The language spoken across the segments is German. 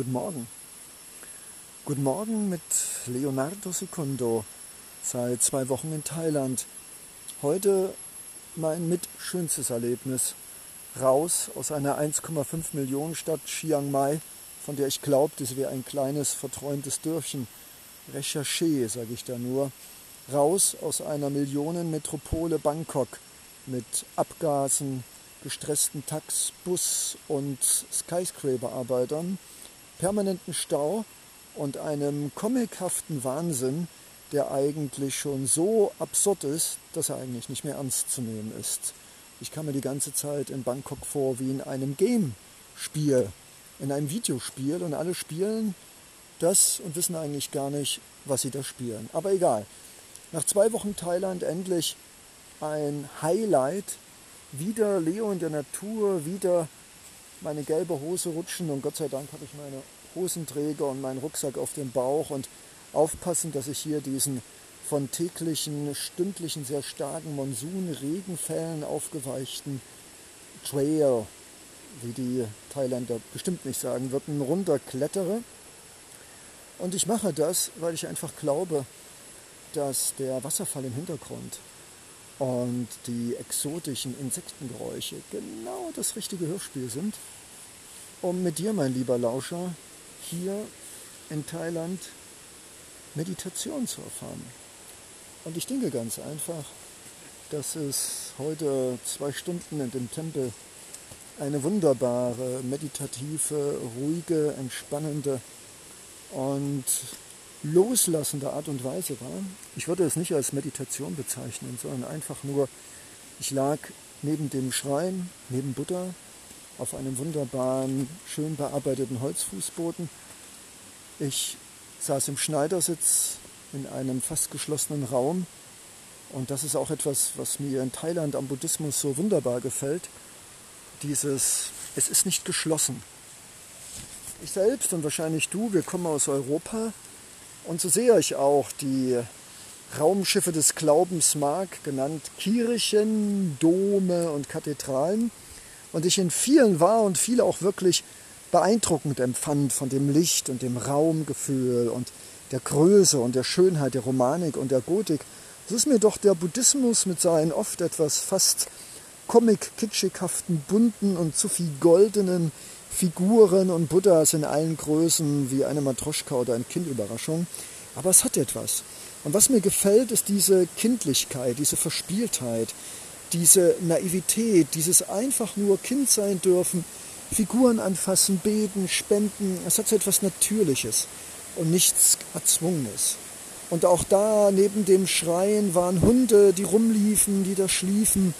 Guten Morgen. Guten Morgen mit Leonardo Secundo. Seit zwei Wochen in Thailand. Heute mein mitschönstes Erlebnis. Raus aus einer 1,5 Millionen Stadt Chiang Mai, von der ich glaubte, sie wäre ein kleines, verträumtes Dörfchen. Recherché, sage ich da nur. Raus aus einer Millionenmetropole Bangkok mit Abgasen, gestressten Tax, Bus und Skyscraper-Arbeitern permanenten Stau und einem comichaften Wahnsinn, der eigentlich schon so absurd ist, dass er eigentlich nicht mehr ernst zu nehmen ist. Ich kam mir die ganze Zeit in Bangkok vor wie in einem Game-Spiel, in einem Videospiel und alle spielen das und wissen eigentlich gar nicht, was sie da spielen. Aber egal. Nach zwei Wochen Thailand endlich ein Highlight. Wieder Leo in der Natur, wieder meine gelbe Hose rutschen und Gott sei Dank habe ich meine Hosenträger und meinen Rucksack auf dem Bauch und aufpassen, dass ich hier diesen von täglichen, stündlichen, sehr starken Monsun-Regenfällen aufgeweichten Trail, wie die Thailänder bestimmt nicht sagen würden, runterklettere. Und ich mache das, weil ich einfach glaube, dass der Wasserfall im Hintergrund und die exotischen Insektengeräusche genau das richtige Hörspiel sind, um mit dir, mein lieber Lauscher, hier in Thailand Meditation zu erfahren. Und ich denke ganz einfach, dass es heute zwei Stunden in dem Tempel eine wunderbare, meditative, ruhige, entspannende und loslassende Art und Weise war. Ich würde es nicht als Meditation bezeichnen, sondern einfach nur, ich lag neben dem Schrein, neben Buddha, auf einem wunderbaren, schön bearbeiteten Holzfußboden. Ich saß im Schneidersitz in einem fast geschlossenen Raum und das ist auch etwas, was mir in Thailand am Buddhismus so wunderbar gefällt. Dieses, es ist nicht geschlossen. Ich selbst und wahrscheinlich du, wir kommen aus Europa und so sehe ich auch die Raumschiffe des Glaubens mag, genannt Kirchen, Dome und Kathedralen. Und ich in vielen war und viele auch wirklich beeindruckend empfand von dem Licht und dem Raumgefühl und der Größe und der Schönheit der Romanik und der Gotik. So ist mir doch der Buddhismus mit seinen oft etwas fast comic-kitschighaften, bunten und zu viel goldenen Figuren und Buddhas in allen Größen wie eine Matroschka oder ein Kindüberraschung. Aber es hat etwas. Und was mir gefällt, ist diese Kindlichkeit, diese Verspieltheit, diese Naivität, dieses einfach nur Kind sein dürfen, Figuren anfassen, beten, spenden. Es hat so etwas Natürliches und nichts Erzwungenes. Und auch da neben dem Schreien waren Hunde, die rumliefen, die da schliefen.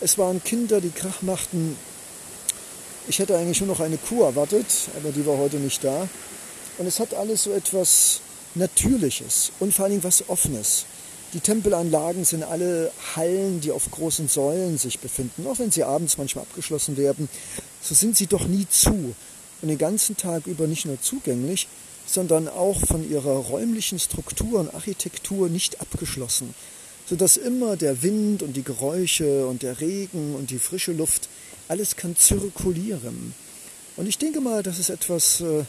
Es waren Kinder, die Krach machten. Ich hätte eigentlich nur noch eine Kuh erwartet, aber die war heute nicht da. Und es hat alles so etwas Natürliches und vor allem was Offenes. Die Tempelanlagen sind alle Hallen, die auf großen Säulen sich befinden. Auch wenn sie abends manchmal abgeschlossen werden, so sind sie doch nie zu. Und den ganzen Tag über nicht nur zugänglich, sondern auch von ihrer räumlichen Struktur und Architektur nicht abgeschlossen, sodass immer der Wind und die Geräusche und der Regen und die frische Luft, alles kann zirkulieren. Und ich denke mal, das ist etwas, äh,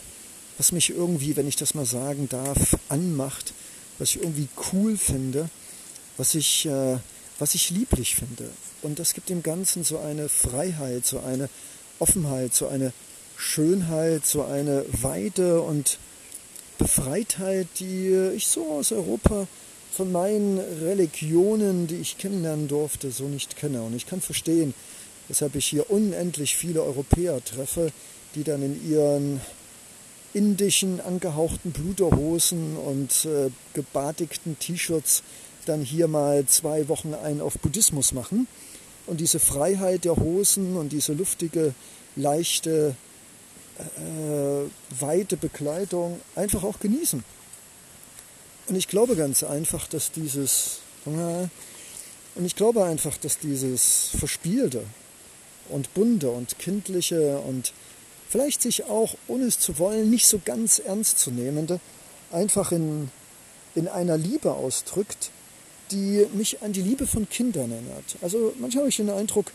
was mich irgendwie, wenn ich das mal sagen darf, anmacht, was ich irgendwie cool finde, was ich, äh, was ich lieblich finde. Und das gibt dem Ganzen so eine Freiheit, so eine Offenheit, so eine Schönheit, so eine Weite und Befreitheit, die ich so aus Europa von meinen Religionen, die ich kennenlernen durfte, so nicht kenne. Und ich kann verstehen, weshalb ich hier unendlich viele Europäer treffe, die dann in ihren indischen angehauchten Bluterhosen und äh, gebadigten T-Shirts dann hier mal zwei Wochen ein auf Buddhismus machen und diese Freiheit der Hosen und diese luftige, leichte, äh, weite Bekleidung einfach auch genießen. Und ich glaube ganz einfach, dass dieses, und ich glaube einfach, dass dieses Verspielte und bunte und kindliche und vielleicht sich auch, ohne es zu wollen, nicht so ganz ernst zu nehmende, einfach in, in einer Liebe ausdrückt, die mich an die Liebe von Kindern erinnert. Also manchmal habe ich den Eindruck,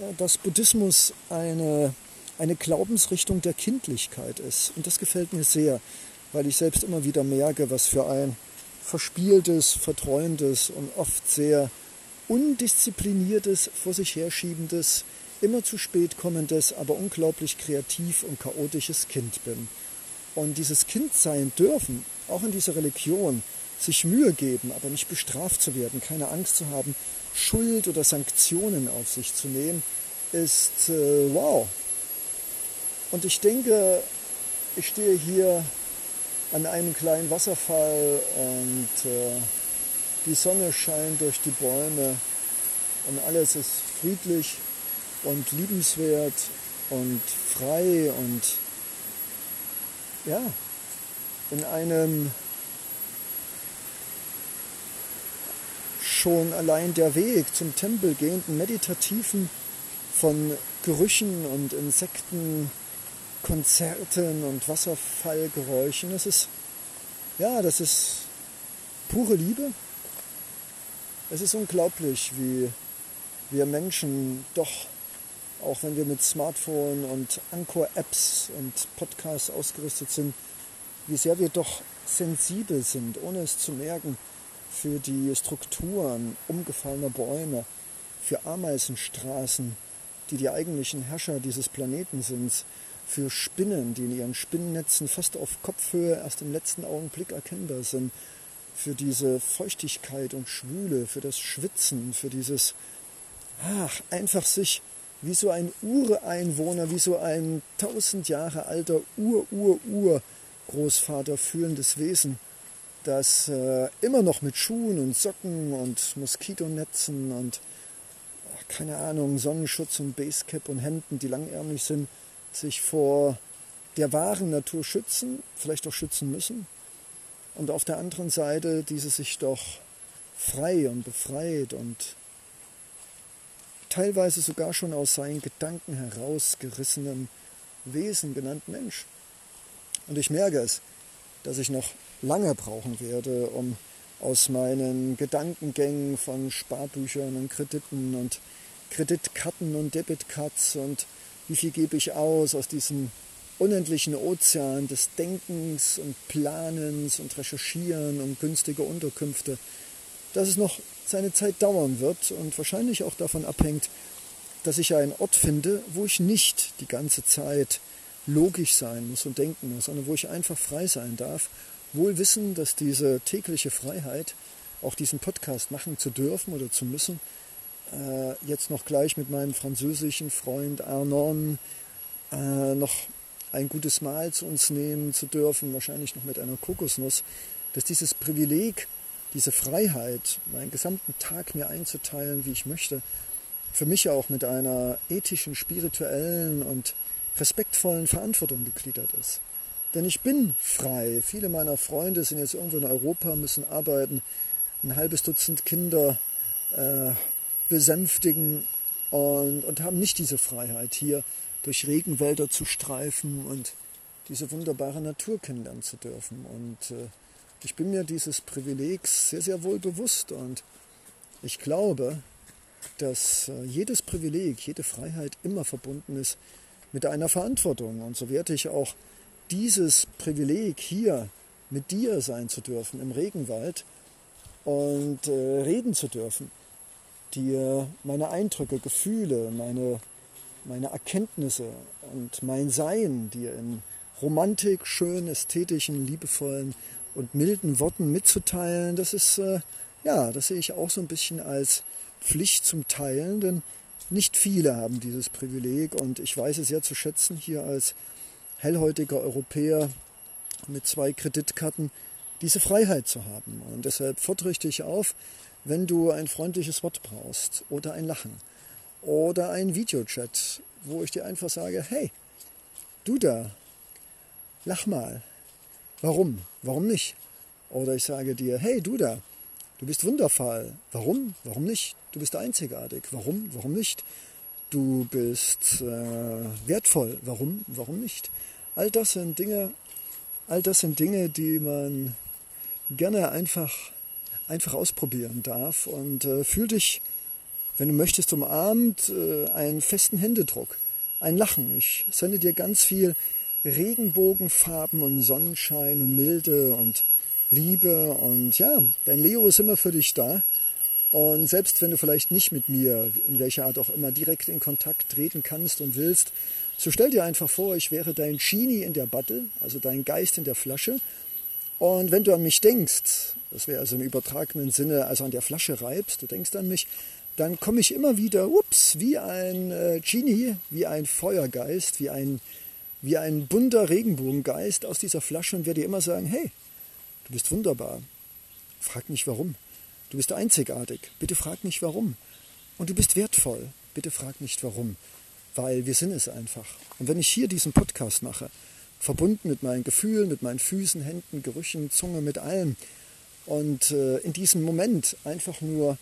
äh, dass Buddhismus eine eine Glaubensrichtung der Kindlichkeit ist. Und das gefällt mir sehr, weil ich selbst immer wieder merke, was für ein verspieltes, vertreuendes und oft sehr undiszipliniertes, vor sich herschiebendes, immer zu spät kommendes, aber unglaublich kreativ und chaotisches Kind bin. Und dieses Kind sein dürfen, auch in dieser Religion, sich Mühe geben, aber nicht bestraft zu werden, keine Angst zu haben, Schuld oder Sanktionen auf sich zu nehmen, ist äh, wow. Und ich denke, ich stehe hier an einem kleinen Wasserfall und äh, die Sonne scheint durch die Bäume und alles ist friedlich und liebenswert und frei und ja, in einem schon allein der Weg zum Tempel gehenden meditativen von Gerüchen und Insekten, Konzerten und Wasserfallgeräuschen. Das ist, ja, das ist pure Liebe. Es ist unglaublich, wie wir Menschen doch auch wenn wir mit Smartphone und Anchor-Apps und Podcasts ausgerüstet sind, wie sehr wir doch sensibel sind, ohne es zu merken, für die Strukturen umgefallener Bäume, für Ameisenstraßen, die die eigentlichen Herrscher dieses Planeten sind, für Spinnen, die in ihren Spinnennetzen fast auf Kopfhöhe erst im letzten Augenblick erkennbar sind, für diese Feuchtigkeit und Schwüle, für das Schwitzen, für dieses, ach, einfach sich wie so ein Ureinwohner, wie so ein tausend Jahre alter Ur-Ur-Ur-Großvater fühlendes Wesen, das äh, immer noch mit Schuhen und Socken und Moskitonetzen und ach, keine Ahnung, Sonnenschutz und Basecap und Hemden, die langärmlich sind, sich vor der wahren Natur schützen, vielleicht auch schützen müssen. Und auf der anderen Seite diese sich doch frei und befreit und teilweise sogar schon aus seinen Gedanken herausgerissenen Wesen genannt Mensch. Und ich merke es, dass ich noch lange brauchen werde, um aus meinen Gedankengängen von Sparbüchern und Krediten und Kreditkarten und Debitcards und wie viel gebe ich aus aus diesem unendlichen Ozean des Denkens und Planens und Recherchieren und günstige Unterkünfte, dass es noch seine Zeit dauern wird und wahrscheinlich auch davon abhängt, dass ich einen Ort finde, wo ich nicht die ganze Zeit logisch sein muss und denken muss, sondern wo ich einfach frei sein darf, wohl wissen, dass diese tägliche Freiheit, auch diesen Podcast machen zu dürfen oder zu müssen, äh, jetzt noch gleich mit meinem französischen Freund Arnon äh, noch ein gutes Mahl zu uns nehmen zu dürfen, wahrscheinlich noch mit einer Kokosnuss, dass dieses Privileg diese Freiheit, meinen gesamten Tag mir einzuteilen, wie ich möchte, für mich auch mit einer ethischen, spirituellen und respektvollen Verantwortung gegliedert ist. Denn ich bin frei. Viele meiner Freunde sind jetzt irgendwo in Europa, müssen arbeiten, ein halbes Dutzend Kinder äh, besänftigen und, und haben nicht diese Freiheit, hier durch Regenwälder zu streifen und diese wunderbare Natur kennenlernen zu dürfen. Und äh, ich bin mir dieses Privilegs sehr, sehr wohl bewusst und ich glaube, dass äh, jedes Privileg, jede Freiheit immer verbunden ist mit einer Verantwortung. Und so werde ich auch dieses Privileg hier mit dir sein zu dürfen im Regenwald und äh, reden zu dürfen, dir meine Eindrücke, Gefühle, meine, meine Erkenntnisse und mein Sein dir in Romantik, schön, ästhetischen, liebevollen und milden Worten mitzuteilen, das ist, äh, ja, das sehe ich auch so ein bisschen als Pflicht zum Teilen, denn nicht viele haben dieses Privileg und ich weiß es sehr zu schätzen, hier als hellhäutiger Europäer mit zwei Kreditkarten diese Freiheit zu haben. Und deshalb fordere ich dich auf, wenn du ein freundliches Wort brauchst oder ein Lachen oder ein Videochat, wo ich dir einfach sage, hey, du da, lach mal, Warum? Warum nicht? Oder ich sage dir, hey du da, du bist wundervoll. Warum? Warum nicht? Du bist einzigartig. Warum? Warum nicht? Du bist äh, wertvoll. Warum? Warum nicht? All das sind Dinge, all das sind Dinge, die man gerne einfach, einfach ausprobieren darf. Und äh, fühl dich, wenn du möchtest, umarmt, äh, einen festen Händedruck ein Lachen. Ich sende dir ganz viel Regenbogenfarben und Sonnenschein und Milde und Liebe. Und ja, dein Leo ist immer für dich da. Und selbst wenn du vielleicht nicht mit mir, in welcher Art auch immer, direkt in Kontakt treten kannst und willst, so stell dir einfach vor, ich wäre dein Genie in der Battle, also dein Geist in der Flasche. Und wenn du an mich denkst, das wäre also im übertragenen Sinne, also an der Flasche reibst, du denkst an mich, dann komme ich immer wieder, ups, wie ein äh, Genie, wie ein Feuergeist, wie ein, wie ein bunter Regenbogengeist aus dieser Flasche und werde dir immer sagen, hey, du bist wunderbar. Frag nicht warum. Du bist einzigartig. Bitte frag nicht warum. Und du bist wertvoll. Bitte frag nicht warum. Weil wir sind es einfach. Und wenn ich hier diesen Podcast mache, verbunden mit meinen Gefühlen, mit meinen Füßen, Händen, Gerüchen, Zunge, mit allem, und äh, in diesem Moment einfach nur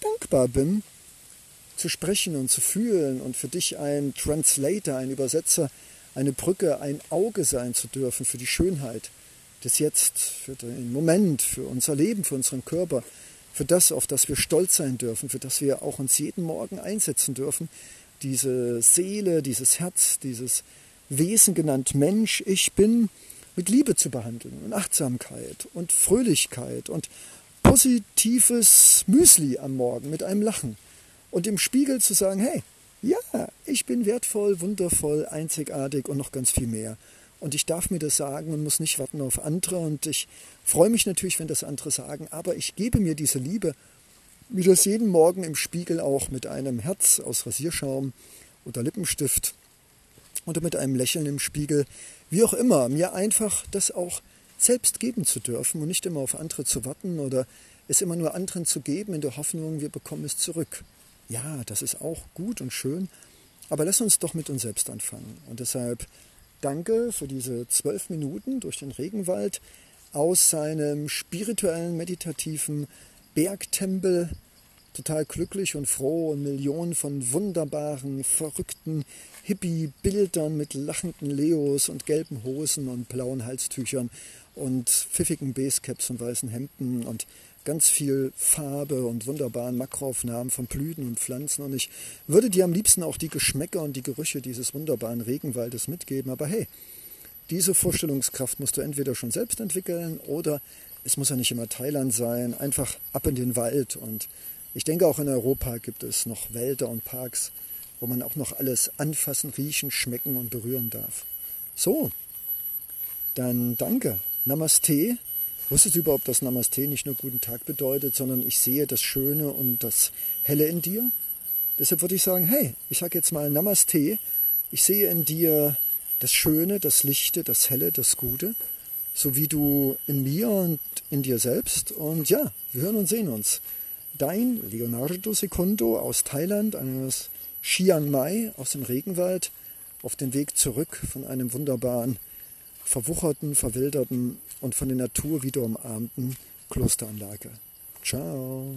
dankbar bin, zu sprechen und zu fühlen und für dich ein Translator, ein Übersetzer, eine Brücke, ein Auge sein zu dürfen für die Schönheit des Jetzt, für den Moment, für unser Leben, für unseren Körper, für das, auf das wir stolz sein dürfen, für das wir auch uns jeden Morgen einsetzen dürfen, diese Seele, dieses Herz, dieses Wesen genannt Mensch, ich bin, mit Liebe zu behandeln und Achtsamkeit und Fröhlichkeit und positives Müsli am Morgen mit einem Lachen und im Spiegel zu sagen, hey, ja, ich bin wertvoll, wundervoll, einzigartig und noch ganz viel mehr. Und ich darf mir das sagen und muss nicht warten auf andere. Und ich freue mich natürlich, wenn das andere sagen, aber ich gebe mir diese Liebe, wie das jeden Morgen im Spiegel auch mit einem Herz aus Rasierschaum oder Lippenstift oder mit einem Lächeln im Spiegel, wie auch immer, mir einfach das auch selbst geben zu dürfen und nicht immer auf andere zu warten oder es immer nur anderen zu geben in der Hoffnung, wir bekommen es zurück. Ja, das ist auch gut und schön, aber lass uns doch mit uns selbst anfangen. Und deshalb danke für diese zwölf Minuten durch den Regenwald aus seinem spirituellen, meditativen Bergtempel total glücklich und froh und Millionen von wunderbaren, verrückten Hippie-Bildern mit lachenden Leos und gelben Hosen und blauen Halstüchern und pfiffigen Basecaps und weißen Hemden und ganz viel Farbe und wunderbaren Makroaufnahmen von Blüten und Pflanzen. Und ich würde dir am liebsten auch die Geschmäcker und die Gerüche dieses wunderbaren Regenwaldes mitgeben. Aber hey, diese Vorstellungskraft musst du entweder schon selbst entwickeln oder es muss ja nicht immer Thailand sein. Einfach ab in den Wald. Und ich denke, auch in Europa gibt es noch Wälder und Parks, wo man auch noch alles anfassen, riechen, schmecken und berühren darf. So, dann danke Namaste. Wusstest du überhaupt, dass Namaste nicht nur guten Tag bedeutet, sondern ich sehe das Schöne und das Helle in dir? Deshalb würde ich sagen, hey, ich sage jetzt mal Namaste. Ich sehe in dir das Schöne, das Lichte, das Helle, das Gute, so wie du in mir und in dir selbst. Und ja, wir hören und sehen uns. Dein Leonardo Secundo aus Thailand, eines Chiang Mai aus dem Regenwald, auf den Weg zurück von einem wunderbaren verwucherten, verwilderten und von der Natur wieder umarmten Klosteranlage. Ciao.